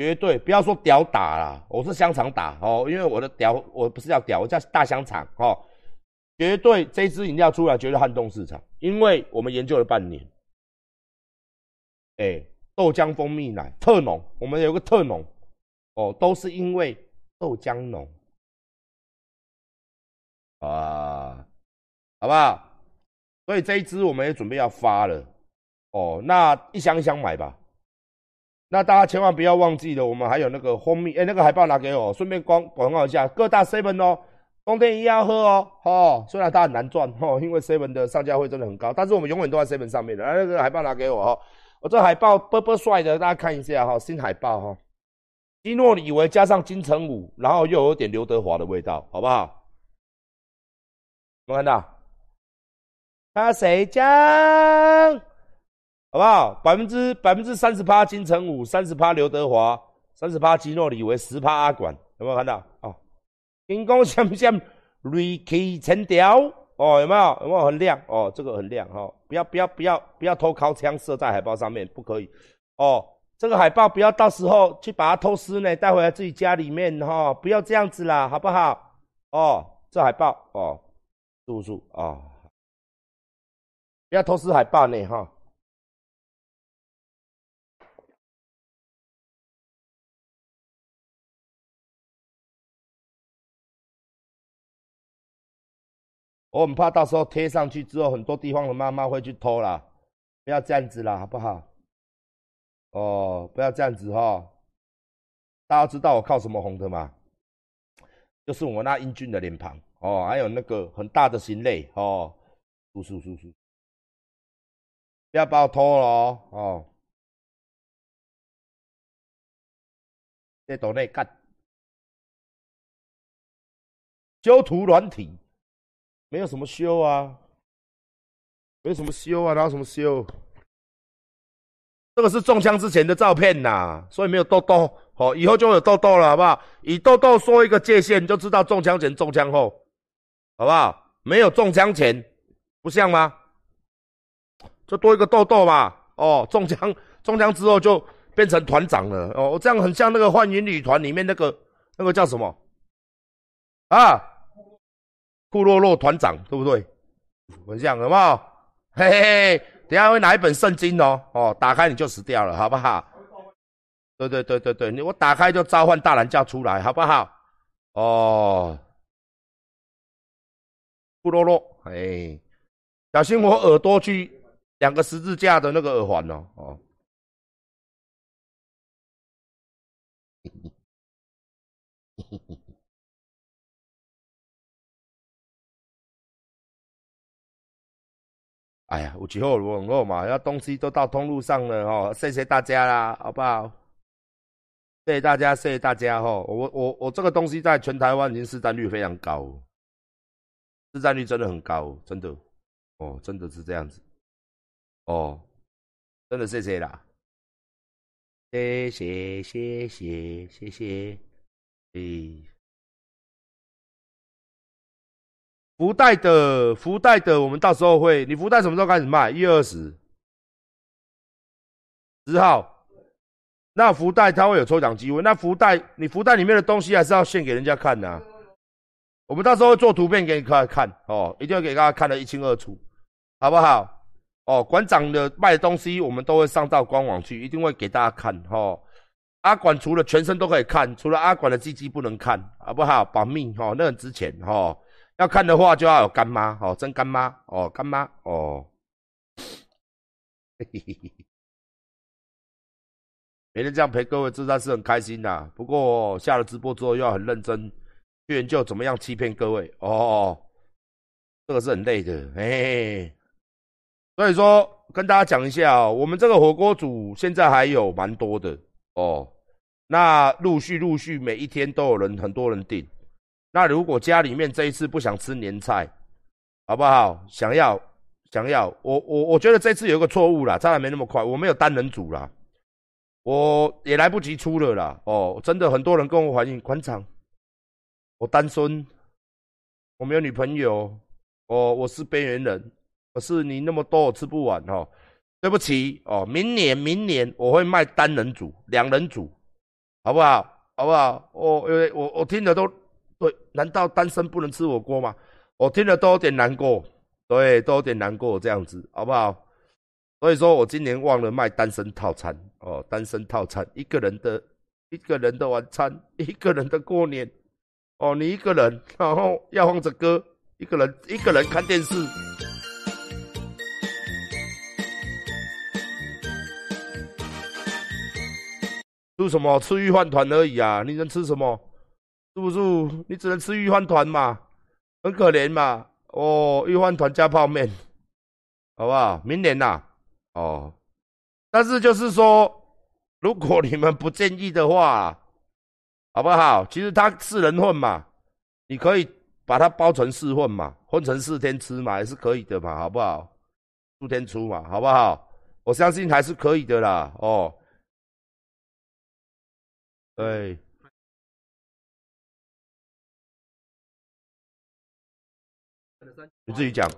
绝对不要说屌打啦，我是香肠打哦，因为我的屌我不是叫屌，我叫大香肠哦。绝对这支饮料出来绝对撼动市场，因为我们研究了半年。哎，豆浆蜂蜜奶特浓，我们有个特浓哦，都是因为豆浆浓啊，好不好？所以这一支我们也准备要发了哦，那一箱一箱买吧。那大家千万不要忘记了，我们还有那个蜂蜜，哎，那个海报拿给我，顺便光广告一下，各大 seven 哦，冬天一样喝哦，哦，虽然它很难赚哦，因为 seven 的上架会真的很高，但是我们永远都在 seven 上面的。那个海报拿给我哦，我这海报波波帅的，大家看一下哈，新海报哈，基诺里维加上金城武，然后又有点刘德华的味道，好不好？有看到？他谁讲？好不好？百分之百分之三十八金城武，三十八刘德华，三十八基诺里维，十八阿管，有没有看到？哦，荧光像不像瑞奇成条？哦，有没有？有没有很亮？哦，这个很亮哈！不要不要不要不要偷靠枪射在海报上面，不可以。哦，这个海报不要到时候去把它偷师呢，带回来自己家里面哈，不要这样子啦，好不好？哦，这海报哦，叔叔啊，不要偷撕海报呢哈。我很怕到时候贴上去之后，很多地方的妈妈会去偷啦，不要这样子啦，好不好？哦，不要这样子哈。大家知道我靠什么红的吗？就是我那英俊的脸庞哦，还有那个很大的心泪哦。叔叔叔叔，不要把我偷了哦。哦，在岛内干修图软体。没有什么修啊，没什么修啊，哪有什么修？这个是中枪之前的照片呐，所以没有痘痘。好，以后就有痘痘了，好不好？以痘痘说一个界限，你就知道中枪前、中枪后，好不好？没有中枪前，不像吗？就多一个痘痘嘛。哦，中枪，中枪之后就变成团长了。哦，这样很像那个幻影旅团里面那个那个叫什么啊？库洛洛团长对不对？很像，好不好？嘿嘿嘿，等下会拿一本圣经哦，哦，打开你就死掉了，好不好？对对对对对，你我打开就召唤大蓝教出来，好不好？哦，库洛洛，哎，小心我耳朵去两个十字架的那个耳环哦，哦。哎呀，有几号网络嘛？要东西都到通路上了哦，谢谢大家啦，好不好？谢谢大家，谢谢大家哈！我我我这个东西在全台湾已经市占率非常高，市占率真的很高，真的哦，真的是这样子哦，真的谢谢啦，谢谢谢谢谢谢，诶。福袋的福袋的，我们到时候会。你福袋什么时候开始卖？一月二十，十号。那福袋它会有抽奖机会。那福袋，你福袋里面的东西还是要献给人家看的。我们到时候会做图片给你看看哦，一定要给大家看得一清二楚，好不好？哦，馆长的卖的东西我们都会上到官网去，一定会给大家看哦。阿管除了全身都可以看，除了阿管的鸡鸡不能看，好不好？保密哦，那很值钱哦。要看的话，就要有干妈哦，真干妈哦，干妈哦。嘿嘿嘿嘿，每天这样陪各位，自然是很开心的。不过下了直播之后，又要很认真去研究怎么样欺骗各位哦。这个是很累的，哎。所以说，跟大家讲一下哦，我们这个火锅组现在还有蛮多的哦。那陆续陆续，每一天都有人，很多人订。那如果家里面这一次不想吃年菜，好不好？想要想要，我我我觉得这次有一个错误啦，当然没那么快，我没有单人组啦，我也来不及出了啦。哦，真的很多人跟我反映，馆长，我单身，我没有女朋友，哦，我是边缘人，可是你那么多我吃不完哦，对不起哦，明年明年我会卖单人组、两人组。好不好？好不好？我因为我我听了都对，难道单身不能吃火锅吗？我听了都有点难过，对，都有点难过这样子，好不好？所以说我今年忘了卖单身套餐哦，单身套餐一个人的一个人的晚餐，一个人的过年哦，你一个人，然后要放着歌，一个人一个人看电视。吃什么？吃玉饭团而已啊！你能吃什么？是不是？你只能吃玉饭团嘛，很可怜嘛。哦，玉饭团加泡面，好不好？明年呐，哦。但是就是说，如果你们不建议的话，好不好？其实它四人份嘛，你可以把它包成四份嘛，分成四天吃嘛，也是可以的嘛，好不好？四天出嘛，好不好？我相信还是可以的啦，哦。对，你自己讲。